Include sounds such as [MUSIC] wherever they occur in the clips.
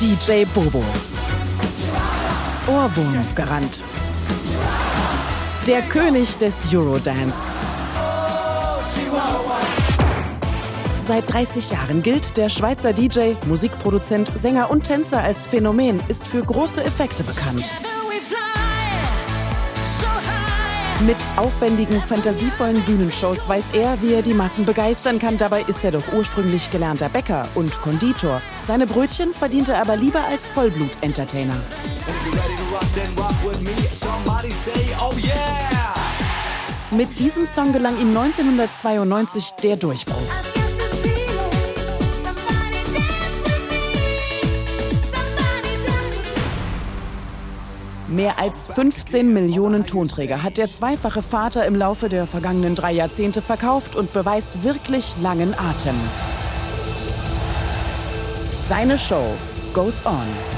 DJ Bobo. Ohrwurm garant. Der König des Eurodance. Seit 30 Jahren gilt der Schweizer DJ, Musikproduzent, Sänger und Tänzer als Phänomen, ist für große Effekte bekannt. Mit aufwendigen, fantasievollen Bühnenshows weiß er, wie er die Massen begeistern kann. Dabei ist er doch ursprünglich gelernter Bäcker und Konditor. Seine Brötchen verdient er aber lieber als Vollblut-Entertainer. Mit diesem Song gelang ihm 1992 der Durchbruch. Mehr als 15 Millionen Tonträger hat der zweifache Vater im Laufe der vergangenen drei Jahrzehnte verkauft und beweist wirklich langen Atem. Seine Show goes on.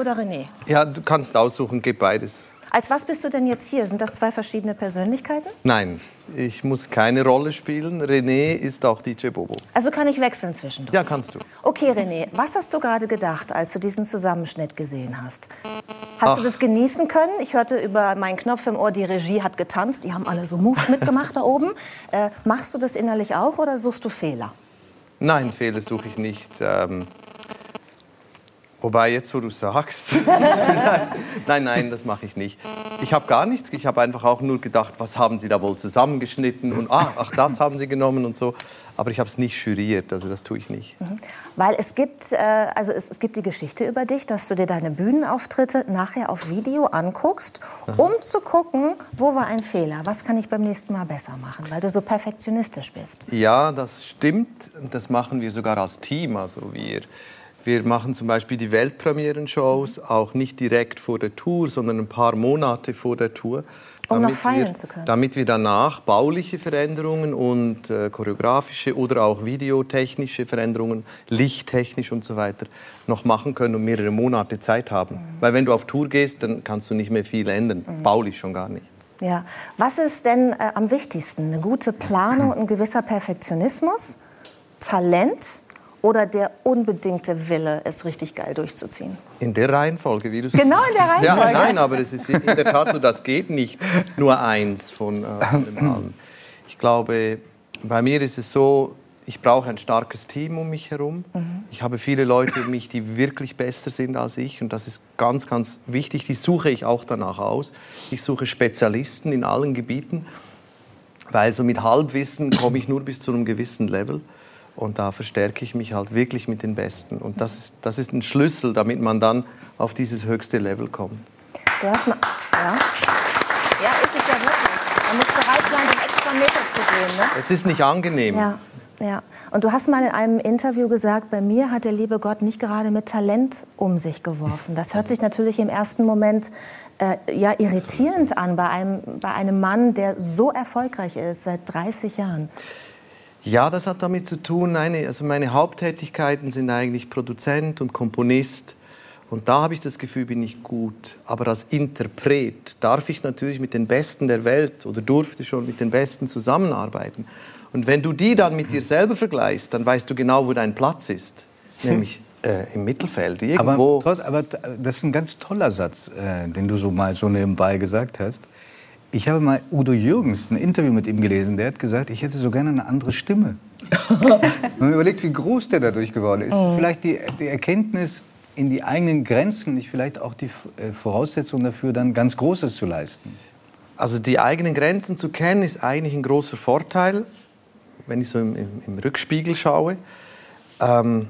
Oder René? ja, du kannst aussuchen, gib beides. Als was bist du denn jetzt hier? Sind das zwei verschiedene Persönlichkeiten? Nein, ich muss keine Rolle spielen. René ist auch DJ Bobo. Also kann ich wechseln zwischendurch? Ja, kannst du. Okay, René, was hast du gerade gedacht, als du diesen Zusammenschnitt gesehen hast? Hast du Ach. das genießen können? Ich hörte über meinen Knopf im Ohr, die Regie hat getanzt, die haben alle so Moves mitgemacht da oben. Äh, machst du das innerlich auch oder suchst du Fehler? Nein, Fehler suche ich nicht. Ähm, wobei, jetzt wo du sagst. [LAUGHS] nein, nein, das mache ich nicht. Ich habe gar nichts. Ich habe einfach auch nur gedacht, was haben Sie da wohl zusammengeschnitten? Und ah, ach, das haben Sie genommen und so. Aber ich habe es nicht juriert, also das tue ich nicht. Weil es gibt, äh, also es, es gibt die Geschichte über dich, dass du dir deine Bühnenauftritte nachher auf Video anguckst, um zu gucken, wo war ein Fehler, was kann ich beim nächsten Mal besser machen, weil du so perfektionistisch bist. Ja, das stimmt. Das machen wir sogar als Team. Also wir, wir machen zum Beispiel die Weltpremieren-Shows auch nicht direkt vor der Tour, sondern ein paar Monate vor der Tour. Um noch damit feiern wir, zu können. Damit wir danach bauliche Veränderungen und äh, choreografische oder auch videotechnische Veränderungen, lichttechnisch und so weiter, noch machen können und mehrere Monate Zeit haben. Mhm. Weil wenn du auf Tour gehst, dann kannst du nicht mehr viel ändern. Baulich schon gar nicht. Ja. Was ist denn äh, am wichtigsten? Eine gute Planung [CLEARS THROAT] ein gewisser Perfektionismus, Talent oder der unbedingte Wille, es richtig geil durchzuziehen? In der Reihenfolge, wie du es Genau in der sagst. Ja, Reihenfolge. nein, aber es ist in der Tat so, das geht nicht nur eins von, äh, von dem [CLEARS THROAT] allen. Ich glaube, bei mir ist es so, ich brauche ein starkes Team um mich herum. Ich habe viele Leute um mich, die wirklich besser sind als ich. Und das ist ganz, ganz wichtig. Die suche ich auch danach aus. Ich suche Spezialisten in allen Gebieten. Weil so mit Halbwissen komme ich nur bis zu einem gewissen Level. Und da verstärke ich mich halt wirklich mit den Besten. Und das ist, das ist ein Schlüssel, damit man dann auf dieses höchste Level kommt. Du hast mal, ja. ja, ist es ja wirklich. Man muss bereit sein, den extra Meter zu gehen. Ne? Es ist nicht angenehm. Ja, ja. Und du hast mal in einem Interview gesagt, bei mir hat der liebe Gott nicht gerade mit Talent um sich geworfen. Das hört sich natürlich im ersten Moment äh, ja, irritierend an bei einem, bei einem Mann, der so erfolgreich ist seit 30 Jahren. Ja, das hat damit zu tun, eine, also meine Haupttätigkeiten sind eigentlich Produzent und Komponist. Und da habe ich das Gefühl, bin ich gut. Aber als Interpret darf ich natürlich mit den Besten der Welt oder durfte schon mit den Besten zusammenarbeiten. Und wenn du die dann mit dir selber vergleichst, dann weißt du genau, wo dein Platz ist. Nämlich äh, im Mittelfeld, Aber, irgendwo. trotz, aber das ist ein ganz toller Satz, äh, den du so mal so nebenbei gesagt hast. Ich habe mal Udo Jürgens ein Interview mit ihm gelesen. Der hat gesagt, ich hätte so gerne eine andere Stimme. [LAUGHS] Wenn man überlegt, wie groß der dadurch geworden ist. Vielleicht die, die Erkenntnis in die eigenen Grenzen, nicht vielleicht auch die äh, Voraussetzung dafür, dann ganz Großes zu leisten. Also die eigenen Grenzen zu kennen, ist eigentlich ein großer Vorteil, wenn ich so im, im, im Rückspiegel schaue. Ähm,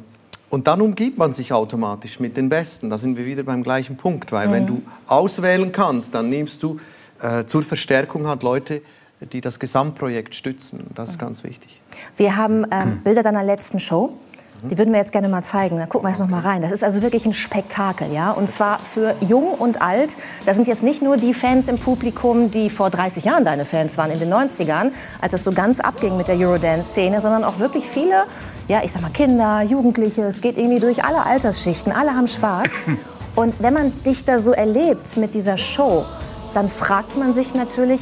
und dann umgibt man sich automatisch mit den Besten. Da sind wir wieder beim gleichen Punkt, weil wenn du auswählen kannst, dann nimmst du äh, zur Verstärkung halt Leute, die das Gesamtprojekt stützen. Das ist ganz wichtig. Wir haben ähm, Bilder deiner letzten Show. Die würden wir jetzt gerne mal zeigen. Da gucken wir jetzt noch mal rein. Das ist also wirklich ein Spektakel, ja. Und zwar für Jung und Alt. Da sind jetzt nicht nur die Fans im Publikum, die vor 30 Jahren deine Fans waren, in den 90ern, als es so ganz abging mit der Eurodance-Szene, sondern auch wirklich viele ja, ich sag mal Kinder, Jugendliche, es geht irgendwie durch alle Altersschichten, alle haben Spaß. [LAUGHS] Und wenn man dich da so erlebt mit dieser Show, dann fragt man sich natürlich,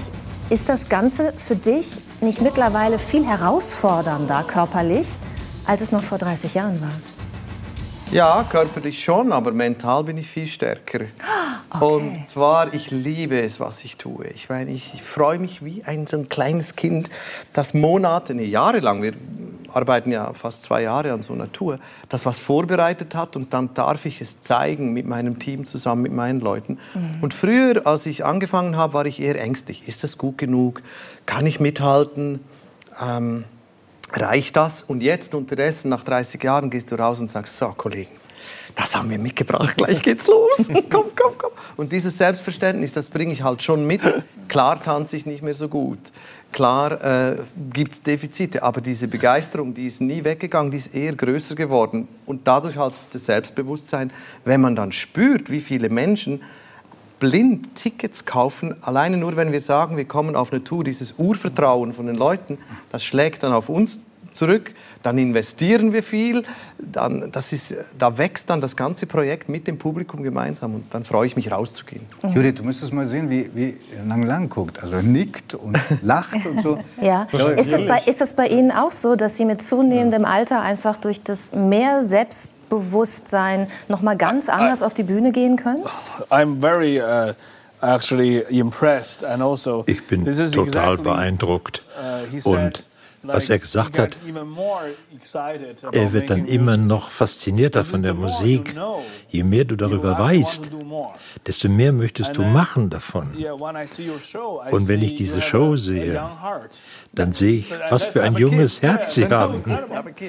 ist das Ganze für dich nicht mittlerweile viel herausfordernder körperlich, als es noch vor 30 Jahren war? Ja, körperlich schon, aber mental bin ich viel stärker. [GASPS] Okay. Und zwar, ich liebe es, was ich tue. Ich meine, ich, ich freue mich wie ein so ein kleines Kind, das Monate, nee, Jahre lang, wir arbeiten ja fast zwei Jahre an so einer Tour, das was vorbereitet hat und dann darf ich es zeigen mit meinem Team zusammen, mit meinen Leuten. Mhm. Und früher, als ich angefangen habe, war ich eher ängstlich. Ist das gut genug? Kann ich mithalten? Ähm, reicht das? Und jetzt unterdessen, nach 30 Jahren, gehst du raus und sagst, so, Kollegen, das haben wir mitgebracht, gleich geht's los. [LAUGHS] komm, komm, komm. Und dieses Selbstverständnis, das bringe ich halt schon mit. Klar tanze ich nicht mehr so gut. Klar äh, gibt es Defizite, aber diese Begeisterung, die ist nie weggegangen, die ist eher größer geworden. Und dadurch halt das Selbstbewusstsein, wenn man dann spürt, wie viele Menschen blind Tickets kaufen, alleine nur wenn wir sagen, wir kommen auf eine Tour, dieses Urvertrauen von den Leuten, das schlägt dann auf uns zurück, dann investieren wir viel, dann, das ist, da wächst dann das ganze Projekt mit dem Publikum gemeinsam und dann freue ich mich rauszugehen. Mhm. Judith, du müsstest mal sehen, wie, wie Lang Lang guckt, also nickt und [LAUGHS] lacht und so. Ja. Ist das, bei, ist das bei Ihnen auch so, dass Sie mit zunehmendem Alter einfach durch das mehr Selbstbewusstsein noch mal ganz anders auf die Bühne gehen können? I'm very uh, actually impressed and also ich bin total exactly, beeindruckt uh, und was er gesagt hat, er wird dann immer noch faszinierter von der Musik. Je mehr du darüber weißt, desto mehr möchtest du machen davon. Und wenn ich diese Show sehe, dann sehe ich, was für ein junges Herz sie haben.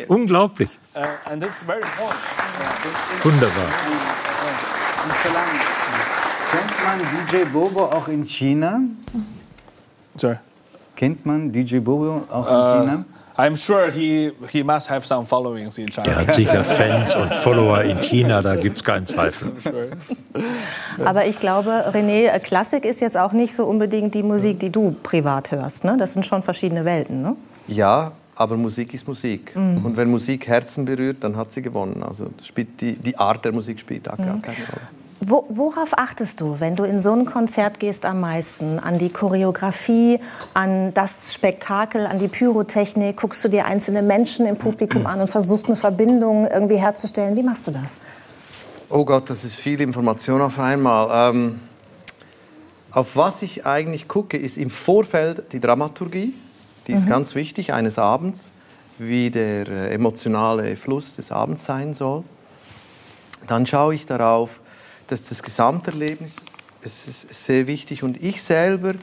Unglaublich. Uh, Wunderbar. Kennt man DJ Bobo auch in China? Sorry. Kennt man DJ Bobo auch in uh, China? I'm sure he, he must have some followings in China. Er hat sicher Fans und Follower in China, da gibt es keinen Zweifel. Aber ich glaube, René, Klassik ist jetzt auch nicht so unbedingt die Musik, die du privat hörst. Ne? Das sind schon verschiedene Welten. Ne? Ja, aber Musik ist Musik. Mhm. Und wenn Musik Herzen berührt, dann hat sie gewonnen. Also spielt die, die Art der Musik spielt da gar mhm. keine Rolle. Wo, worauf achtest du, wenn du in so ein Konzert gehst am meisten? An die Choreografie, an das Spektakel, an die Pyrotechnik? Guckst du dir einzelne Menschen im Publikum an und versuchst eine Verbindung irgendwie herzustellen? Wie machst du das? Oh Gott, das ist viel Information auf einmal. Ähm, auf was ich eigentlich gucke, ist im Vorfeld die Dramaturgie. Die ist mhm. ganz wichtig eines Abends, wie der äh, emotionale Fluss des Abends sein soll. Dann schaue ich darauf, dass das Gesamterlebnis es ist sehr wichtig. Und ich selber,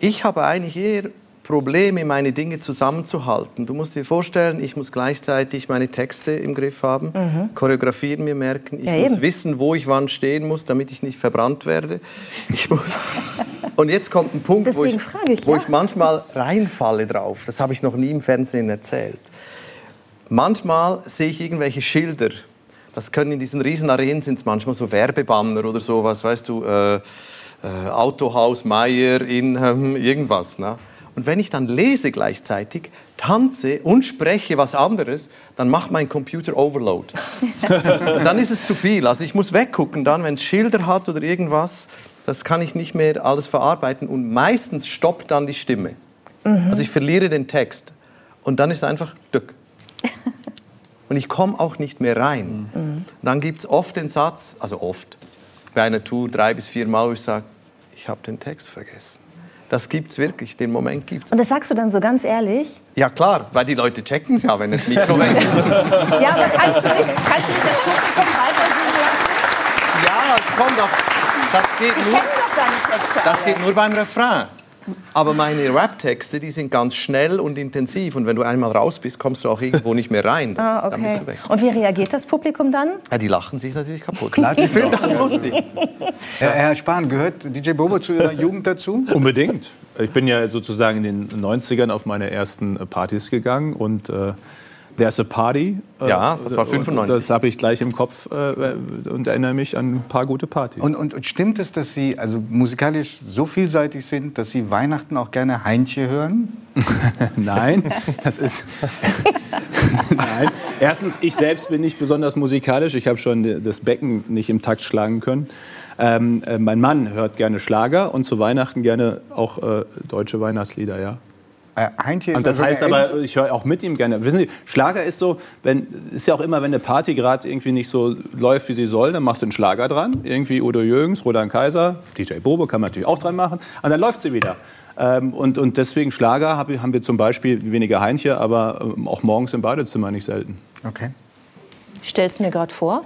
ich habe eigentlich eher Probleme, meine Dinge zusammenzuhalten. Du musst dir vorstellen, ich muss gleichzeitig meine Texte im Griff haben, mhm. Choreografien mir merken. Ich ja, muss eben. wissen, wo ich wann stehen muss, damit ich nicht verbrannt werde. Ich muss [LAUGHS] Und jetzt kommt ein Punkt, wo, ich, ich, wo ja. ich manchmal reinfalle drauf. Das habe ich noch nie im Fernsehen erzählt. Manchmal sehe ich irgendwelche Schilder das können in diesen riesen Arenen sind es manchmal so Werbebanner oder sowas, weißt du, äh, äh, Autohaus Meier in ähm, irgendwas. Ne? Und wenn ich dann lese gleichzeitig, tanze und spreche was anderes, dann macht mein Computer Overload. [LAUGHS] dann ist es zu viel. Also ich muss weggucken dann, wenn es Schilder hat oder irgendwas, das kann ich nicht mehr alles verarbeiten und meistens stoppt dann die Stimme. Mhm. Also ich verliere den Text und dann ist es einfach dück [LAUGHS] und ich komme auch nicht mehr rein. Mhm. Dann gibt es oft den Satz, also oft, bei einer Tour drei bis vier Mal, wo ich sage, ich habe den Text vergessen. Das gibt es wirklich, den Moment gibt es. Und das sagst du dann so ganz ehrlich? Ja klar, weil die Leute checken es ja, wenn das Mikro weg ist. ja, aber kannst du, nicht, kannst du nicht das Publikum weitersingen lassen? Ja, es kommt doch. Das geht nur, doch deine Texte das geht nur beim Refrain. Aber meine Rap-Texte, die sind ganz schnell und intensiv. Und wenn du einmal raus bist, kommst du auch irgendwo nicht mehr rein. Das, ah, okay. Und wie reagiert das Publikum dann? Ja, die lachen sich natürlich kaputt. [LAUGHS] Klar, die finden das lustig. Herr, Herr Spahn, gehört DJ Bobo zu Ihrer Jugend dazu? Unbedingt. Ich bin ja sozusagen in den 90ern auf meine ersten Partys gegangen und äh, There's a Party. Äh, ja, das war 95. Das habe ich gleich im Kopf äh, und erinnere mich an ein paar gute Partys. Und, und, stimmt es, dass Sie also musikalisch so vielseitig sind, dass Sie Weihnachten auch gerne Heinche hören? [LAUGHS] Nein, das ist. [LAUGHS] Nein. Erstens, ich selbst bin nicht besonders musikalisch. Ich habe schon das Becken nicht im Takt schlagen können. Ähm, äh, mein Mann hört gerne Schlager und zu Weihnachten gerne auch äh, deutsche Weihnachtslieder, ja. Äh, und das also heißt aber, ich höre auch mit ihm gerne. Wissen Sie, Schlager ist so, wenn, ist ja auch immer, wenn eine Party gerade irgendwie nicht so läuft, wie sie soll, dann machst du einen Schlager dran. Irgendwie Udo Jürgens, Roland Kaiser, DJ Bobo kann man natürlich auch dran machen. Und dann läuft sie wieder. Ähm, und, und deswegen Schlager haben wir zum Beispiel weniger Heinche, aber ähm, auch morgens im Badezimmer nicht selten. Okay. Ich stell's mir gerade vor.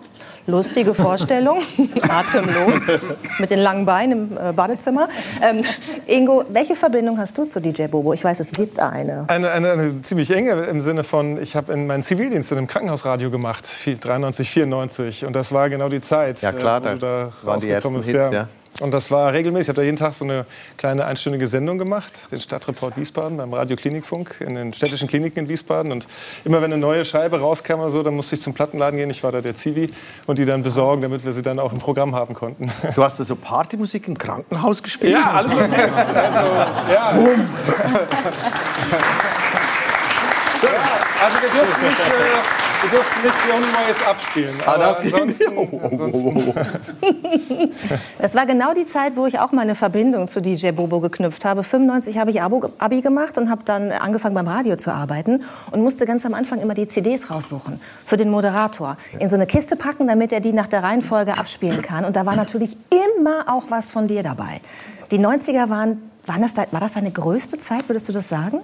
Lustige Vorstellung, [LAUGHS] atemlos, mit den langen Beinen im äh, Badezimmer. Ähm, Ingo, welche Verbindung hast du zu DJ Bobo? Ich weiß, es gibt eine. Eine, eine, eine ziemlich enge im Sinne von, ich habe meinen Zivildienst in einem Krankenhausradio gemacht, 93, 94. Und das war genau die Zeit, ja, klar, äh, wo da waren die ersten Hits, ja. Und das war regelmäßig. Ich habe da jeden Tag so eine kleine einstündige Sendung gemacht, den Stadtreport Wiesbaden beim Radio Klinikfunk in den städtischen Kliniken in Wiesbaden. Und immer wenn eine neue Scheibe rauskam oder so, dann musste ich zum Plattenladen gehen. Ich war da der Zivi und die dann besorgen, damit wir sie dann auch im Programm haben konnten. Du hast da so Partymusik im Krankenhaus gespielt? Ja, alles was hilft. Also, ja. ja. Also wir dürfen nicht... Äh, wir durften nicht Young Neues abspielen. Ah, das ansonsten, oh, oh, oh, [LAUGHS] das war genau die Zeit, wo ich auch meine Verbindung zu DJ Bobo geknüpft habe. 95 habe ich Abi gemacht und habe dann angefangen beim Radio zu arbeiten und musste ganz am Anfang immer die CDs raussuchen für den Moderator. In so eine Kiste packen, damit er die nach der Reihenfolge abspielen kann. Und da war natürlich immer auch was von dir dabei. Die 90er waren, waren das, war das deine größte Zeit, würdest du das sagen?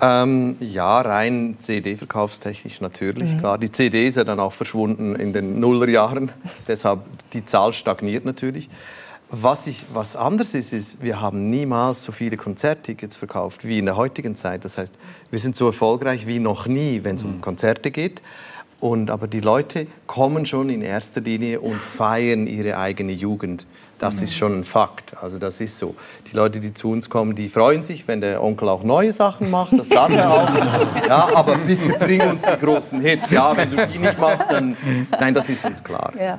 Ähm, ja, rein CD-verkaufstechnisch natürlich, mhm. klar. Die CD ist ja dann auch verschwunden in den Nullerjahren, [LAUGHS] deshalb die Zahl stagniert natürlich. Was, ich, was anders ist, ist, wir haben niemals so viele Konzerttickets verkauft wie in der heutigen Zeit. Das heißt, wir sind so erfolgreich wie noch nie, wenn es um mhm. Konzerte geht. Und, aber die Leute kommen schon in erster Linie und feiern ihre eigene Jugend. Das ist schon ein Fakt. Also das ist so. Die Leute, die zu uns kommen, die freuen sich, wenn der Onkel auch neue Sachen macht. Das darf er auch. [LAUGHS] Ja, aber bitte bring uns die großen Hits. Ja, wenn du die nicht machst, dann nein, das ist uns klar. Ja.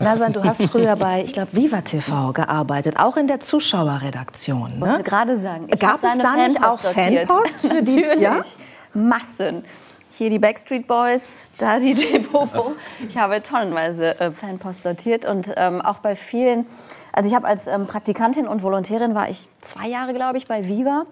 Nasan, du hast früher bei, ich glaube, Viva TV gearbeitet, auch in der Zuschauerredaktion. Ne? Ich wollte gerade sagen, ich gab es da nicht auch Fanpost für die? [LAUGHS] Natürlich. Ja? Massen. Hier die Backstreet Boys, da DJ [LAUGHS] Bobo. Ich habe tonnenweise äh, Fanpost sortiert und ähm, auch bei vielen also ich habe als ähm, Praktikantin und Volontärin war ich zwei Jahre, glaube ich, bei Viva.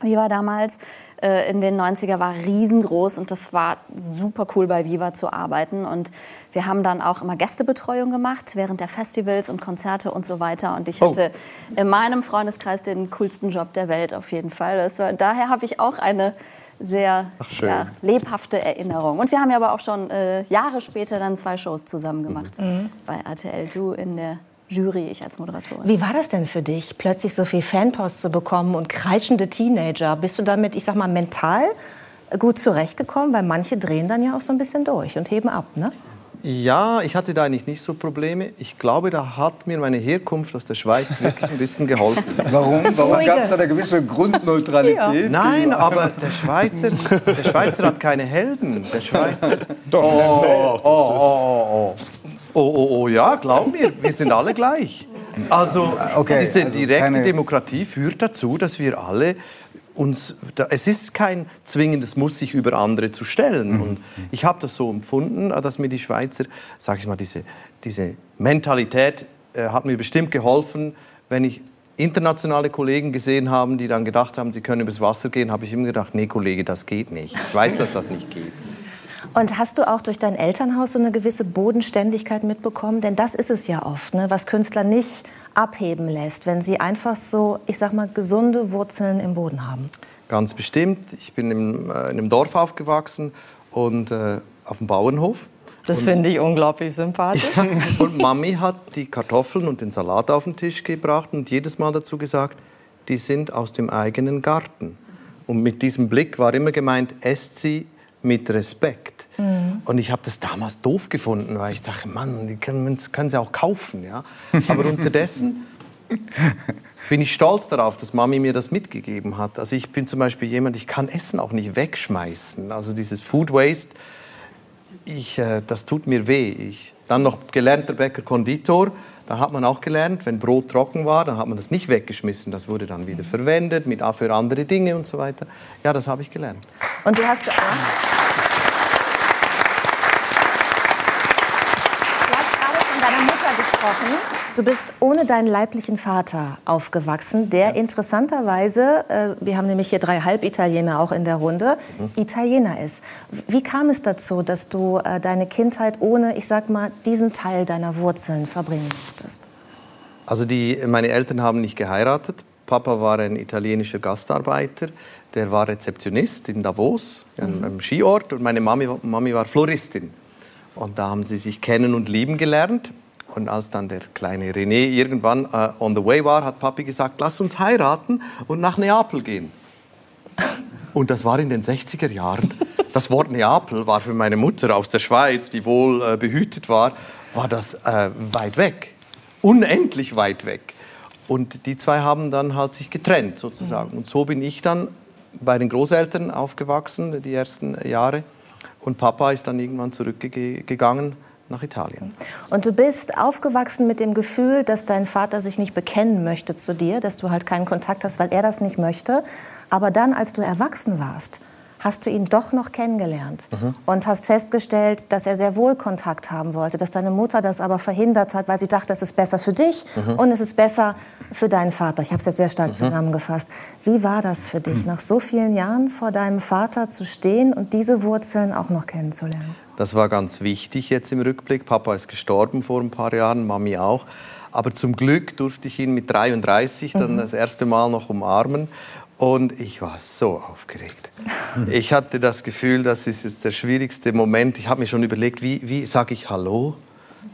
Viva damals äh, in den 90er war riesengroß und das war super cool bei Viva zu arbeiten. Und wir haben dann auch immer Gästebetreuung gemacht während der Festivals und Konzerte und so weiter. Und ich oh. hatte in meinem Freundeskreis den coolsten Job der Welt auf jeden Fall. War, daher habe ich auch eine sehr ja, lebhafte Erinnerung. Und wir haben ja aber auch schon äh, Jahre später dann zwei Shows zusammen gemacht mhm. bei RTL Du in der Jury, ich als Moderatorin. Wie war das denn für dich, plötzlich so viel Fanpost zu bekommen und kreischende Teenager? Bist du damit, ich sag mal, mental gut zurechtgekommen? Weil manche drehen dann ja auch so ein bisschen durch und heben ab, ne? Ja, ich hatte da eigentlich nicht so Probleme. Ich glaube, da hat mir meine Herkunft aus der Schweiz wirklich ein bisschen geholfen. [LAUGHS] Warum? Warum gab es da eine gewisse Grundneutralität? Ja. Nein, aber der Schweizer, der Schweizer hat keine Helden. Der Schweizer. Doch. Oh, oh, oh, oh. Oh, oh, oh, ja, glaub mir, wir sind alle gleich. Also okay, diese also direkte keine... Demokratie führt dazu, dass wir alle uns, es ist kein zwingendes Muss, sich über andere zu stellen. Mhm. Und ich habe das so empfunden, dass mir die Schweizer, sage ich mal, diese, diese Mentalität äh, hat mir bestimmt geholfen, wenn ich internationale Kollegen gesehen habe, die dann gedacht haben, sie können übers Wasser gehen, habe ich immer gedacht, nee Kollege, das geht nicht. Ich weiß, dass das nicht geht. Und hast du auch durch dein Elternhaus so eine gewisse Bodenständigkeit mitbekommen? Denn das ist es ja oft, ne? was Künstler nicht abheben lässt, wenn sie einfach so, ich sag mal, gesunde Wurzeln im Boden haben. Ganz bestimmt. Ich bin im, äh, in einem Dorf aufgewachsen und äh, auf dem Bauernhof. Das finde ich unglaublich sympathisch. und Mami hat die Kartoffeln und den Salat auf den Tisch gebracht und jedes Mal dazu gesagt, die sind aus dem eigenen Garten. Und mit diesem Blick war immer gemeint, esst sie mit Respekt. Mhm. Und ich habe das damals doof gefunden, weil ich dachte, Mann, die können, können sie auch kaufen. Ja? Aber unterdessen [LAUGHS] bin ich stolz darauf, dass Mami mir das mitgegeben hat. Also ich bin zum Beispiel jemand, ich kann Essen auch nicht wegschmeißen. Also dieses Food Waste, ich, äh, das tut mir weh. Ich, dann noch gelernter Bäcker Konditor. Da hat man auch gelernt, wenn Brot trocken war, dann hat man das nicht weggeschmissen. Das wurde dann wieder verwendet mit für andere Dinge und so weiter. Ja, das habe ich gelernt. Und du hast... Ja? von deiner Mutter gesprochen. Du bist ohne deinen leiblichen Vater aufgewachsen, der interessanterweise, äh, wir haben nämlich hier drei Halbitaliener auch in der Runde, mhm. Italiener ist. Wie kam es dazu, dass du äh, deine Kindheit ohne, ich sag mal, diesen Teil deiner Wurzeln verbringen musstest? Also die, meine Eltern haben nicht geheiratet. Papa war ein italienischer Gastarbeiter, der war Rezeptionist in Davos, mhm. einem Skiort, und meine Mami, Mami war Floristin. Und da haben sie sich kennen und lieben gelernt. Und als dann der kleine René irgendwann uh, on the way war, hat Papi gesagt, lass uns heiraten und nach Neapel gehen. Und das war in den 60er Jahren. Das Wort Neapel war für meine Mutter aus der Schweiz, die wohl äh, behütet war, war das äh, weit weg. Unendlich weit weg. Und die zwei haben dann halt sich getrennt sozusagen. Und so bin ich dann bei den Großeltern aufgewachsen, die ersten Jahre. Und Papa ist dann irgendwann zurückgegangen nach Italien. Und du bist aufgewachsen mit dem Gefühl, dass dein Vater sich nicht bekennen möchte zu dir, dass du halt keinen Kontakt hast, weil er das nicht möchte. Aber dann, als du erwachsen warst, hast du ihn doch noch kennengelernt mhm. und hast festgestellt, dass er sehr wohl Kontakt haben wollte, dass deine Mutter das aber verhindert hat, weil sie dachte, es ist besser für dich mhm. und es ist besser für deinen Vater. Ich habe es jetzt sehr stark mhm. zusammengefasst. Wie war das für dich, nach so vielen Jahren vor deinem Vater zu stehen und diese Wurzeln auch noch kennenzulernen? Das war ganz wichtig jetzt im Rückblick. Papa ist gestorben vor ein paar Jahren, Mami auch. Aber zum Glück durfte ich ihn mit 33 dann mhm. das erste Mal noch umarmen. Und ich war so aufgeregt. [LAUGHS] Ich hatte das Gefühl, das ist jetzt der schwierigste Moment. Ich habe mir schon überlegt, wie, wie sage ich Hallo?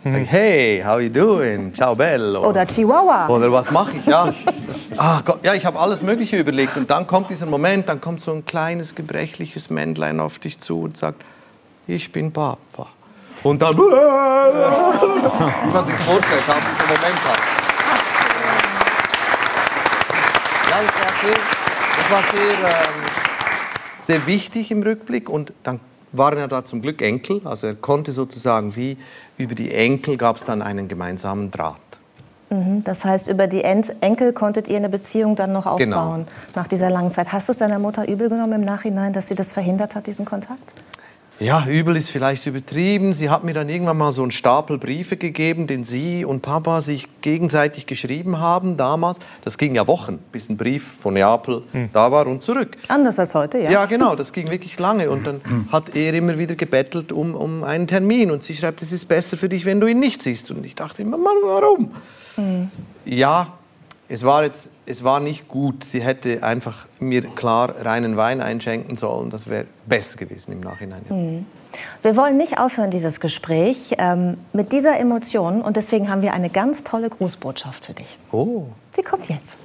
Ich, hey, how you doing? Ciao bello. Oder Chihuahua. Oder was mache ich? Ja, [LAUGHS] ah, Gott, ja ich habe alles Mögliche überlegt. Und dann kommt dieser Moment, dann kommt so ein kleines, gebrechliches Männlein auf dich zu und sagt, ich bin Papa. Und dann, wie man sich vorstellt, haben diesen Moment hat. Ja, das war sehr das war sehr, ähm, sehr wichtig im Rückblick und dann waren ja da zum Glück Enkel, also er konnte sozusagen wie über die Enkel gab es dann einen gemeinsamen Draht. Mhm, das heißt, über die Enkel konntet ihr eine Beziehung dann noch genau. aufbauen genau. nach dieser langen Zeit. Hast du es deiner Mutter übel genommen im Nachhinein, dass sie das verhindert hat, diesen Kontakt? Ja, übel ist vielleicht übertrieben. Sie hat mir dann irgendwann mal so einen Stapel Briefe gegeben, den sie und Papa sich gegenseitig geschrieben haben damals. Das ging ja Wochen, bis ein Brief von Neapel hm. da war und zurück. Anders als heute, ja. Ja, genau, das ging wirklich lange. Und dann hat er immer wieder gebettelt um, um einen Termin. Und sie schreibt, es ist besser für dich, wenn du ihn nicht siehst. Und ich dachte immer, Mann, warum? Hm. Ja, es war jetzt, es war nicht gut. Sie hätte einfach mir klar reinen Wein einschenken sollen. Das wäre besser gewesen im Nachhinein. Ja. Mhm. Wir wollen nicht aufhören, dieses Gespräch ähm, mit dieser Emotion. Und deswegen haben wir eine ganz tolle Grußbotschaft für dich. Oh. Sie kommt jetzt.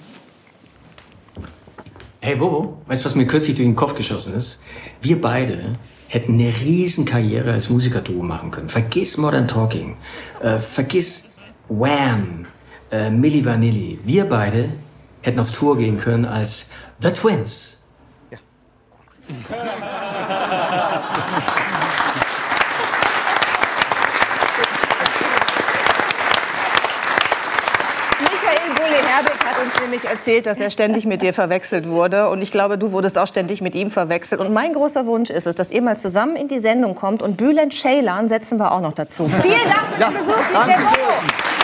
Hey Bobo, weißt du, was mir kürzlich durch den Kopf geschossen ist? Wir beide hätten eine Riesenkarriere als Musikerduo machen können. Vergiss Modern Talking, äh, vergiss Wham, äh, Milli Vanilli, wir beide hätten auf Tour gehen können als The Twins. Ja. Michael Bulli-Herbig hat uns nämlich erzählt, dass er ständig mit dir verwechselt wurde. Und ich glaube, du wurdest auch ständig mit ihm verwechselt. Und mein großer Wunsch ist es, dass ihr mal zusammen in die Sendung kommt. Und Bülent Ceylan setzen wir auch noch dazu. Vielen Dank für den Besuch, DJ Bobo.